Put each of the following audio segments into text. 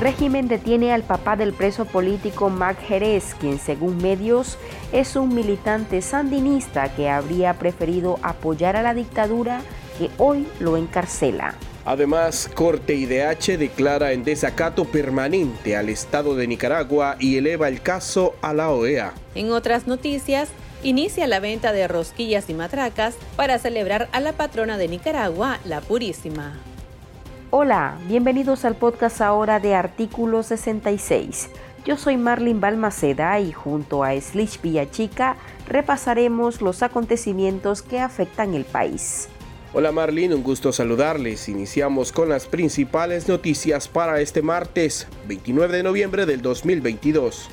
Régimen detiene al papá del preso político Mac Jerez, quien según medios es un militante sandinista que habría preferido apoyar a la dictadura que hoy lo encarcela. Además, Corte IDH declara en desacato permanente al Estado de Nicaragua y eleva el caso a la OEA. En otras noticias, inicia la venta de rosquillas y matracas para celebrar a la patrona de Nicaragua, la Purísima. Hola, bienvenidos al podcast ahora de Artículo 66. Yo soy Marlene Balmaceda y junto a Slish Villachica repasaremos los acontecimientos que afectan el país. Hola Marlene, un gusto saludarles. Iniciamos con las principales noticias para este martes, 29 de noviembre del 2022.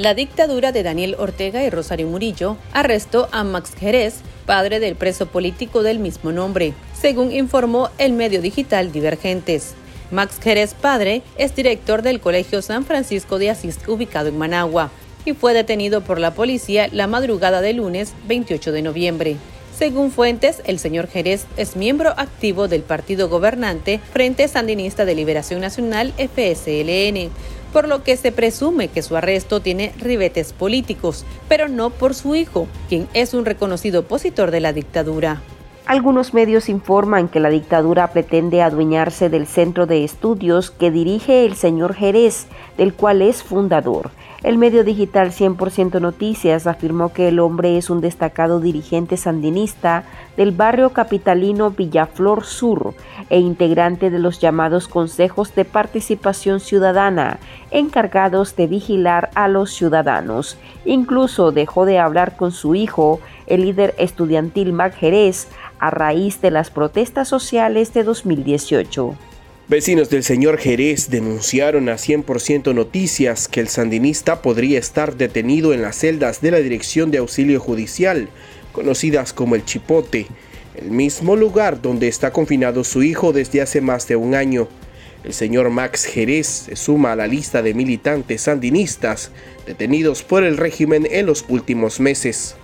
La dictadura de Daniel Ortega y Rosario Murillo arrestó a Max Jerez, padre del preso político del mismo nombre, según informó el medio digital Divergentes. Max Jerez padre es director del Colegio San Francisco de Asís ubicado en Managua y fue detenido por la policía la madrugada del lunes 28 de noviembre. Según fuentes, el señor Jerez es miembro activo del partido gobernante Frente Sandinista de Liberación Nacional FSLN, por lo que se presume que su arresto tiene ribetes políticos, pero no por su hijo, quien es un reconocido opositor de la dictadura. Algunos medios informan que la dictadura pretende adueñarse del centro de estudios que dirige el señor Jerez, del cual es fundador. El medio digital 100% Noticias afirmó que el hombre es un destacado dirigente sandinista del barrio capitalino Villaflor Sur e integrante de los llamados consejos de participación ciudadana, encargados de vigilar a los ciudadanos. Incluso dejó de hablar con su hijo, el líder estudiantil Mac Jerez, a raíz de las protestas sociales de 2018. Vecinos del señor Jerez denunciaron a 100% Noticias que el sandinista podría estar detenido en las celdas de la Dirección de Auxilio Judicial, conocidas como el Chipote, el mismo lugar donde está confinado su hijo desde hace más de un año. El señor Max Jerez se suma a la lista de militantes sandinistas detenidos por el régimen en los últimos meses.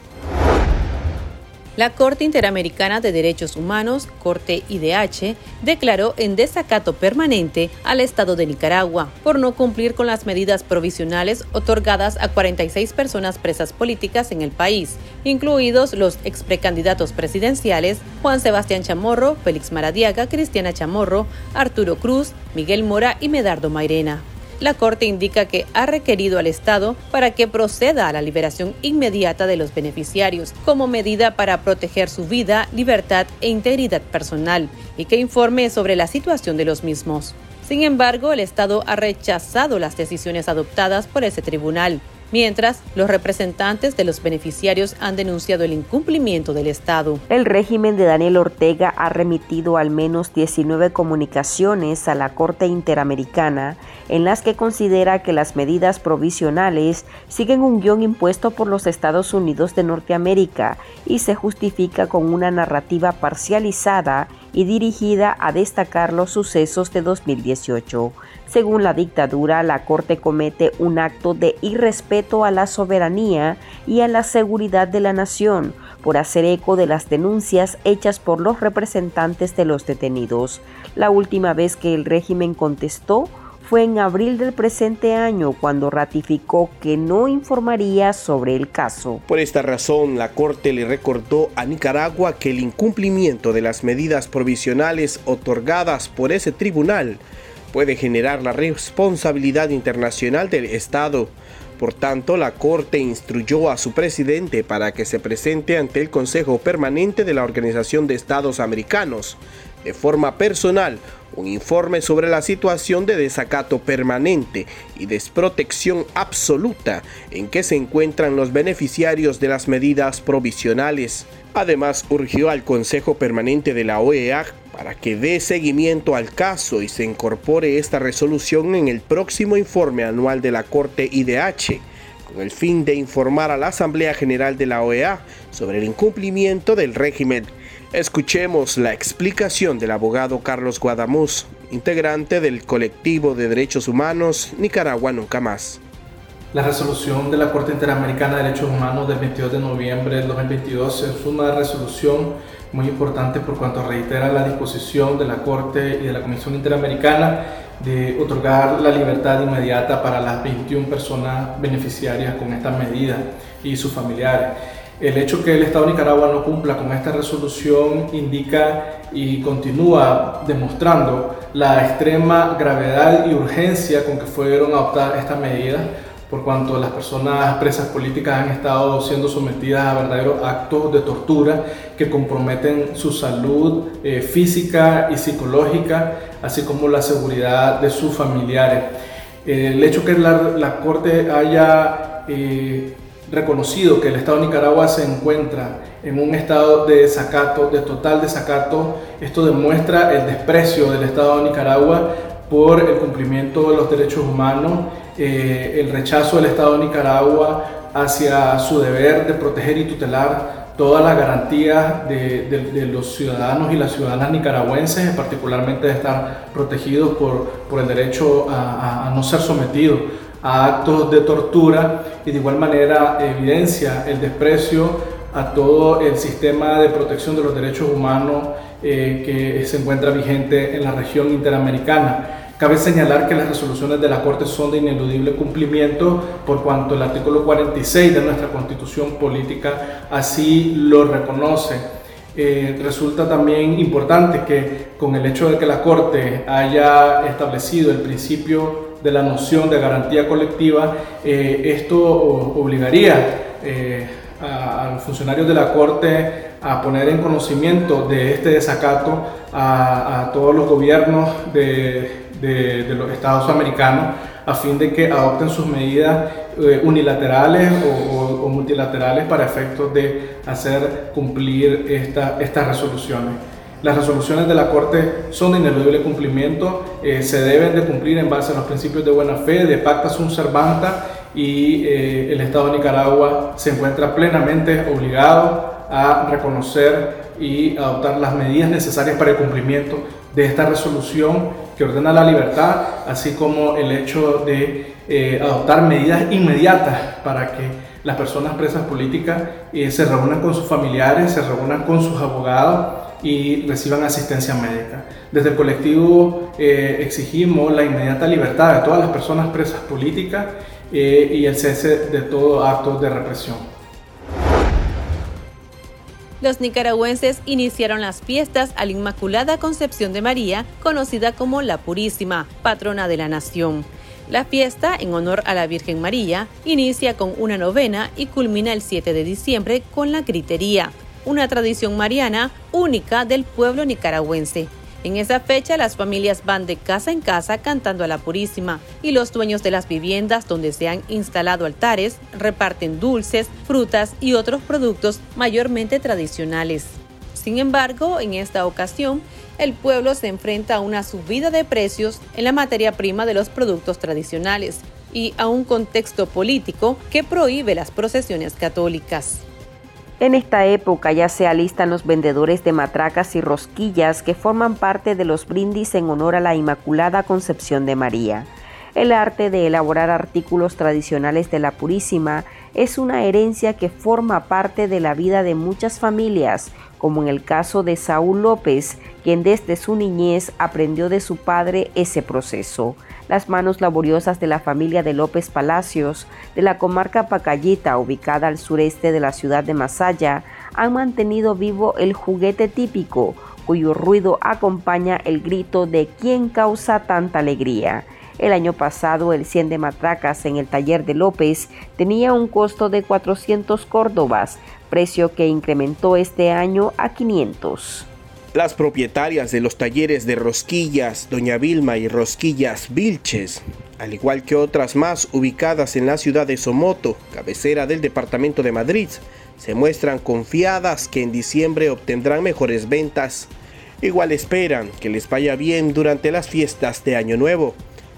La Corte Interamericana de Derechos Humanos, Corte IDH, declaró en desacato permanente al Estado de Nicaragua por no cumplir con las medidas provisionales otorgadas a 46 personas presas políticas en el país, incluidos los ex precandidatos presidenciales Juan Sebastián Chamorro, Félix Maradiaga, Cristiana Chamorro, Arturo Cruz, Miguel Mora y Medardo Mairena la Corte indica que ha requerido al Estado para que proceda a la liberación inmediata de los beneficiarios como medida para proteger su vida, libertad e integridad personal y que informe sobre la situación de los mismos. Sin embargo, el Estado ha rechazado las decisiones adoptadas por ese tribunal, mientras los representantes de los beneficiarios han denunciado el incumplimiento del Estado. El régimen de Daniel Ortega ha remitido al menos 19 comunicaciones a la Corte Interamericana en las que considera que las medidas provisionales siguen un guion impuesto por los Estados Unidos de Norteamérica y se justifica con una narrativa parcializada y dirigida a destacar los sucesos de 2018. Según la dictadura, la Corte comete un acto de irrespeto a la soberanía y a la seguridad de la nación por hacer eco de las denuncias hechas por los representantes de los detenidos. La última vez que el régimen contestó fue en abril del presente año cuando ratificó que no informaría sobre el caso. Por esta razón, la Corte le recordó a Nicaragua que el incumplimiento de las medidas provisionales otorgadas por ese tribunal puede generar la responsabilidad internacional del Estado. Por tanto, la Corte instruyó a su presidente para que se presente ante el Consejo Permanente de la Organización de Estados Americanos de forma personal un informe sobre la situación de desacato permanente y desprotección absoluta en que se encuentran los beneficiarios de las medidas provisionales. Además, urgió al Consejo Permanente de la OEA para que dé seguimiento al caso y se incorpore esta resolución en el próximo informe anual de la Corte IDH, con el fin de informar a la Asamblea General de la OEA sobre el incumplimiento del régimen. Escuchemos la explicación del abogado Carlos Guadamuz, integrante del colectivo de derechos humanos Nicaragua Nunca Más. La resolución de la Corte Interamericana de Derechos Humanos del 22 de noviembre del 2022 es una resolución muy importante por cuanto reitera la disposición de la Corte y de la Comisión Interamericana de otorgar la libertad inmediata para las 21 personas beneficiarias con esta medida y sus familiares. El hecho que el Estado de Nicaragua no cumpla con esta resolución indica y continúa demostrando la extrema gravedad y urgencia con que fueron adoptadas estas medidas, por cuanto las personas presas políticas han estado siendo sometidas a verdaderos actos de tortura que comprometen su salud eh, física y psicológica, así como la seguridad de sus familiares. el hecho que la, Corte haya eh, reconocido que el Estado de Nicaragua se encuentra en un estado de desacato, de total desacato, esto demuestra el desprecio del Estado de Nicaragua por el cumplimiento de los derechos humanos, eh, el rechazo del Estado de Nicaragua hacia su deber de proteger y tutelar todas las garantías de, los ciudadanos y las ciudadanas nicaragüenses, particularmente de estar protegidos por, por el derecho a, a no ser sometidos a actos de tortura. Y de igual manera evidencia el desprecio a todo el sistema de protección de los derechos humanos eh, que se encuentra vigente en la región interamericana. Cabe señalar que las resoluciones de la Corte son de ineludible cumplimiento por cuanto el artículo 46 de nuestra Constitución Política así lo reconoce. Eh, resulta también importante que con el hecho de que la Corte haya establecido el principio de la noción de garantía colectiva, eh, esto obligaría eh, a, los funcionarios de la Corte a poner en conocimiento de este desacato a, todos los gobiernos de, los Estados americanos a fin de que adopten sus medidas eh, unilaterales o, multilaterales para efectos de hacer cumplir estas resoluciones. Las resoluciones de la Corte son de ineludible cumplimiento, eh, se deben de cumplir en base a los principios de buena fe, de pacta sunt servanta y eh, el Estado de Nicaragua se encuentra plenamente obligado a reconocer y adoptar las medidas necesarias para el cumplimiento de esta resolución que ordena la libertad, así como el hecho de eh, adoptar medidas inmediatas para que las personas presas políticas se reúnan con sus familiares, se reúnan con sus abogados y reciban asistencia médica. Desde el colectivo eh, exigimos la inmediata libertad de todas las personas presas políticas eh, y el cese de todo acto de represión. Los nicaragüenses iniciaron las fiestas a la Inmaculada Concepción de María, conocida como la Purísima, patrona de la nación. La fiesta, en honor a la Virgen María, inicia con una novena y culmina el 7 de diciembre con la gritería, una tradición mariana única del pueblo nicaragüense. En esa fecha las familias van de casa en casa cantando a la Purísima y los dueños de las viviendas donde se han instalado altares reparten dulces, frutas y otros productos mayormente tradicionales. Sin embargo, en esta ocasión, el pueblo se enfrenta a una subida de precios en la materia prima de los productos tradicionales y a un contexto político que prohíbe las procesiones católicas. En esta época ya se alistan los vendedores de matracas y rosquillas que forman parte de los brindis en honor a la Inmaculada Concepción de María. El arte de elaborar artículos tradicionales de la Purísima es una herencia que forma parte de la vida de muchas familias, como en el caso de Saúl López, quien desde su niñez aprendió de su padre ese proceso. Las manos laboriosas de la familia de López Palacios, de la comarca Pacayita, ubicada al sureste de la ciudad de Masaya, han mantenido vivo el juguete típico, cuyo ruido acompaña el grito de quien causa tanta alegría. El año pasado el 100 de matracas en el taller de López tenía un costo de 400 córdobas, precio que incrementó este año a 500. Las propietarias de los talleres de Rosquillas, Doña Vilma y Rosquillas Vilches, al igual que otras más ubicadas en la ciudad de Somoto, cabecera del departamento de Madrid, se muestran confiadas que en diciembre obtendrán mejores ventas. Igual esperan que les vaya bien durante las fiestas de Año Nuevo.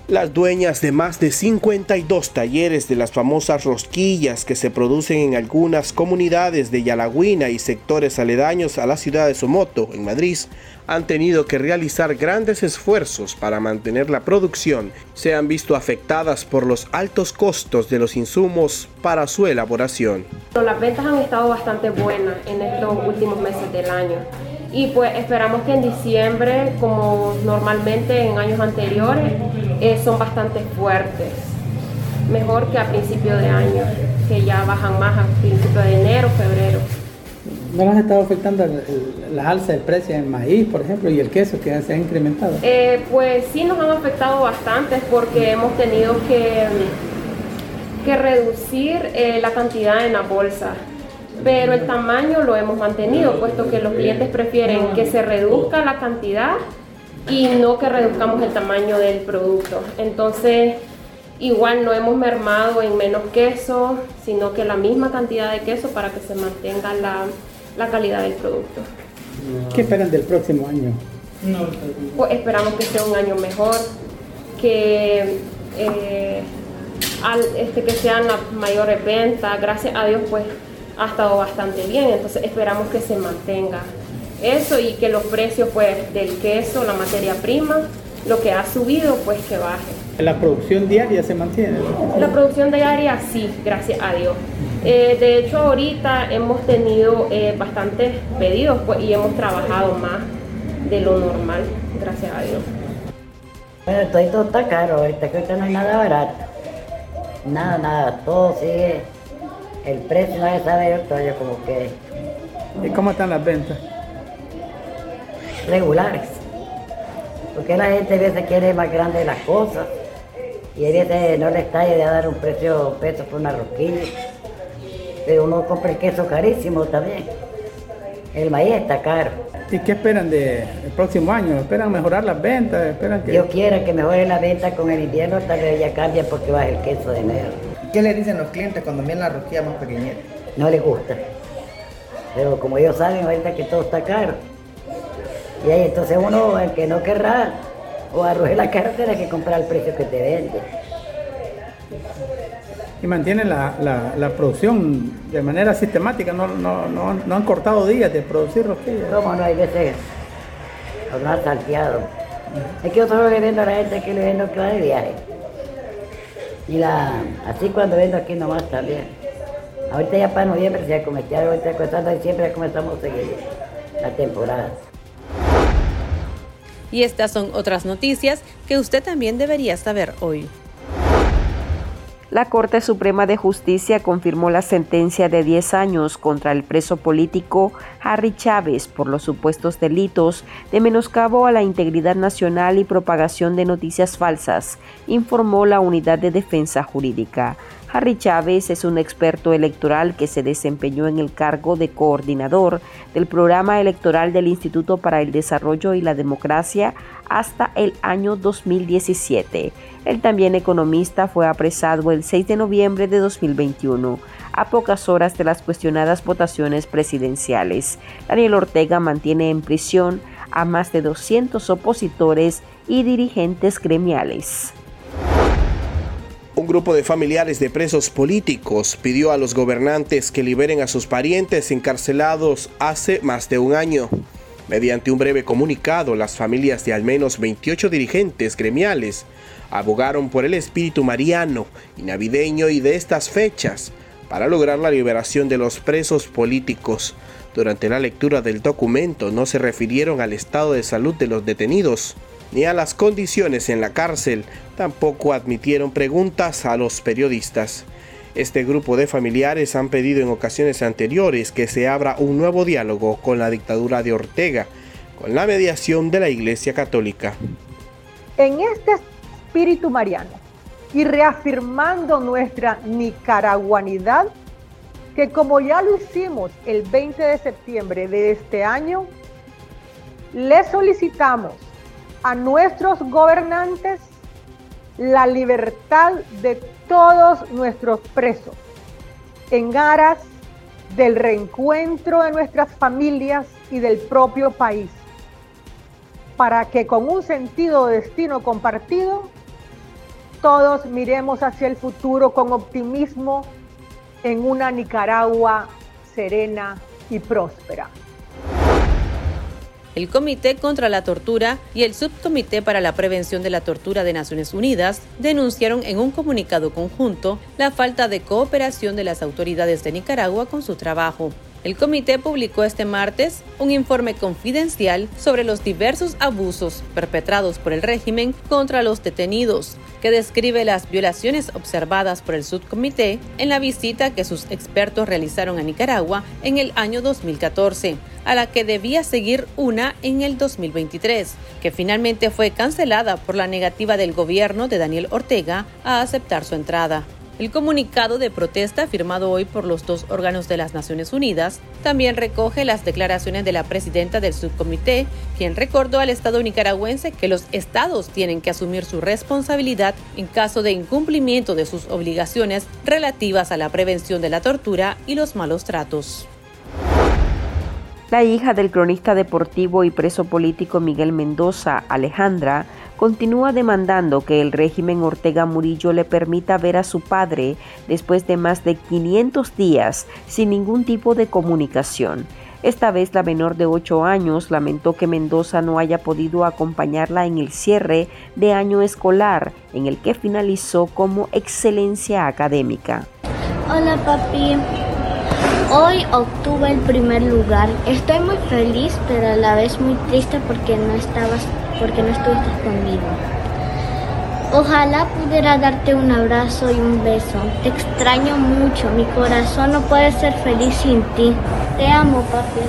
Las dueñas de más de 52 talleres de las famosas rosquillas que se producen en algunas comunidades de Yalagüina y sectores aledaños a la ciudad de Somoto, en Madrid, han tenido que realizar grandes esfuerzos para mantener la producción. Se han visto afectadas por los altos costos de los insumos para su elaboración. Las ventas han estado bastante buenas en estos últimos meses del año y pues esperamos que en diciembre, como normalmente en años anteriores, eh, son bastante fuertes, mejor que a principio de año, que ya bajan más a principio de enero, febrero. ¿No les ha estado afectando la alza del precio del maíz, por ejemplo, y el queso que se ha incrementado? Eh, pues sí nos han afectado bastante porque hemos tenido que, que reducir eh, la cantidad en la bolsa pero el tamaño lo hemos mantenido, puesto que los clientes prefieren que se reduzca la cantidad y no que reduzcamos el tamaño del producto. Entonces, igual no hemos mermado en menos queso, sino que la misma cantidad de queso para que se mantenga la, calidad del producto. ¿Qué esperan del próximo año? Pues esperamos que sea un año mejor, que, eh, este, que sean las mayores ventas. Gracias a Dios, pues ha estado bastante bien, entonces esperamos que se mantenga eso y que los precios pues del queso, la materia prima, lo que ha subido pues que baje. ¿La producción diaria se mantiene? La producción diaria sí, gracias a Dios. Eh, de hecho ahorita hemos tenido eh, bastantes pedidos pues, y hemos trabajado más de lo normal, gracias a Dios. Bueno, todo está caro ahorita, que ahorita no hay nada barato. Nada, nada, todo sigue el precio no se sabe todavía como que... ¿Y cómo están las ventas? Regulares. Porque la gente a veces quiere más grande las cosas y a veces no le está de dar un precio peso por una rosquilla. Pero uno compra el queso carísimo también. El maíz está caro. ¿Y qué esperan del próximo año? ¿Esperan mejorar las ventas? ¿Esperan que... Dios quiera que mejore la venta con el invierno, tal vez ya cambie porque baja el queso de enero. ¿Qué le dicen los clientes cuando vienen la rosquilla más pequeñita? No les gusta. Pero como ellos saben ahorita que todo está caro. Y ahí entonces uno, el que no querrá, o arroje la cara, tiene que comprar el precio que te vende. Y mantienen la, producción de manera sistemática, no, no, han cortado días de producir rosquillas. ¿Cómo no? Hay veces no han salteado. Es que yo solo le vendo a la gente que le vendo que va de viaje. Y la, así cuando vendo aquí nomás también. Ahorita ya para noviembre se comenzado, ahorita comenzando diciembre ya comenzamos a seguir la temporada. Y estas son otras noticias que usted también debería saber hoy. La Corte Suprema de Justicia confirmó la sentencia de 10 años contra el preso político Harry Chávez por los supuestos delitos de menoscabo a la integridad nacional y propagación de noticias falsas, informó la Unidad de Defensa Jurídica. Harry Chávez es un experto electoral que se desempeñó en el cargo de coordinador del programa electoral del Instituto para el Desarrollo y la Democracia hasta el año 2017. El también economista fue apresado el 6 de noviembre de 2021, a pocas horas de las cuestionadas votaciones presidenciales. Daniel Ortega mantiene en prisión a más de 200 opositores y dirigentes gremiales. Un grupo de familiares de presos políticos pidió a los gobernantes que liberen a sus parientes encarcelados hace más de un año. Mediante un breve comunicado, las familias de al menos 28 dirigentes gremiales abogaron por el espíritu mariano y navideño y de estas fechas para lograr la liberación de los presos políticos. Durante la lectura del documento no se refirieron al estado de salud de los detenidos ni a las condiciones en la cárcel, tampoco admitieron preguntas a los periodistas. Este grupo de familiares han pedido en ocasiones anteriores que se abra un nuevo diálogo con la dictadura de Ortega, con la mediación de la Iglesia Católica. En este espíritu mariano y reafirmando nuestra nicaraguanidad, que como ya lo hicimos el 20 de septiembre de este año, le solicitamos a nuestros gobernantes la libertad de todos nuestros presos en aras del reencuentro de nuestras familias y del propio país, para que con un sentido de destino compartido, todos miremos hacia el futuro con optimismo en una Nicaragua serena y próspera el Comité contra la Tortura y el Subcomité para la Prevención de la Tortura de Naciones Unidas denunciaron en un comunicado conjunto la falta de cooperación de las autoridades de Nicaragua con su trabajo. El comité publicó este martes un informe confidencial sobre los diversos abusos perpetrados por el régimen contra los detenidos, que describe las violaciones observadas por el subcomité en la visita que sus expertos realizaron a Nicaragua en el año 2014, a la que debía seguir una en el 2023, que finalmente fue cancelada por la negativa del gobierno de Daniel Ortega a aceptar su entrada. El comunicado de protesta firmado hoy por los dos órganos de las Naciones Unidas también recoge las declaraciones de la presidenta del subcomité, quien recordó al Estado nicaragüense que los estados tienen que asumir su responsabilidad en caso de incumplimiento de sus obligaciones relativas a la prevención de la tortura y los malos tratos. La hija del cronista deportivo y preso político Miguel Mendoza, Alejandra, continúa demandando que el régimen Ortega Murillo le permita ver a su padre después de más de 500 días sin ningún tipo de comunicación. Esta vez la menor de 8 años lamentó que Mendoza no haya podido acompañarla en el cierre de año escolar, en el que finalizó como excelencia académica. Hola papi, hoy obtuve el primer lugar. Estoy muy feliz, pero a la vez muy triste porque no estabas porque no estuviste conmigo. Ojalá pudiera darte un abrazo y un beso. Te extraño mucho, mi corazón no puede ser feliz sin ti. Te amo, papi.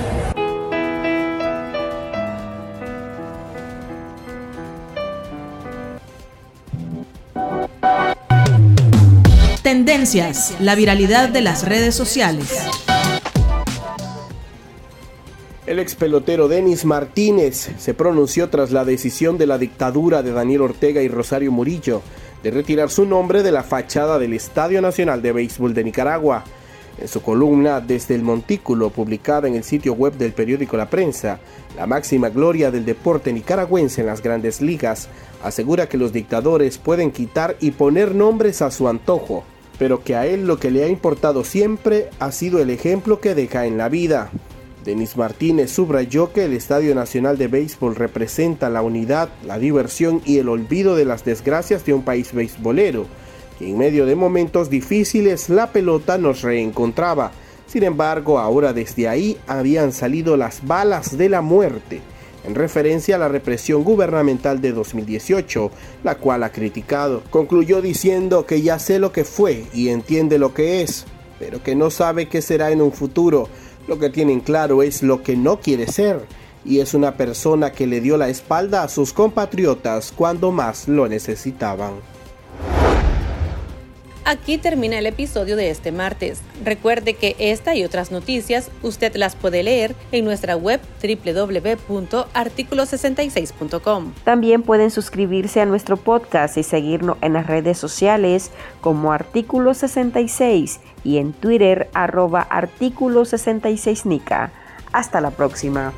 Tendencias, la viralidad de las redes sociales. El ex pelotero Denis Martínez se pronunció tras la decisión de la dictadura de Daniel Ortega y Rosario Murillo de retirar su nombre de la fachada del Estadio Nacional de Béisbol de Nicaragua. En su columna Desde el Montículo, publicada en el sitio web del periódico La Prensa, la máxima gloria del deporte nicaragüense en las grandes ligas asegura que los dictadores pueden quitar y poner nombres a su antojo, pero que a él lo que le ha importado siempre ha sido el ejemplo que deja en la vida. Denis Martínez subrayó que el Estadio Nacional de Béisbol representa la unidad, la diversión y el olvido de las desgracias de un país beisbolero, que en medio de momentos difíciles la pelota nos reencontraba. Sin embargo, ahora desde ahí habían salido las balas de la muerte, en referencia a la represión gubernamental de 2018, la cual ha criticado. Concluyó diciendo que ya sé lo que fue y entiende lo que es, pero que no sabe qué será en un futuro lo que tienen claro es lo que no quiere ser y es una persona que le dio la espalda a sus compatriotas cuando más lo necesitaban. Aquí termina el episodio de este martes. Recuerde que esta y otras noticias usted las puede leer en nuestra web www.articulo66.com. También pueden suscribirse a nuestro podcast y seguirnos en las redes sociales como Artículo 66 y en Twitter arroba Artículo 66 Nica. Hasta la próxima.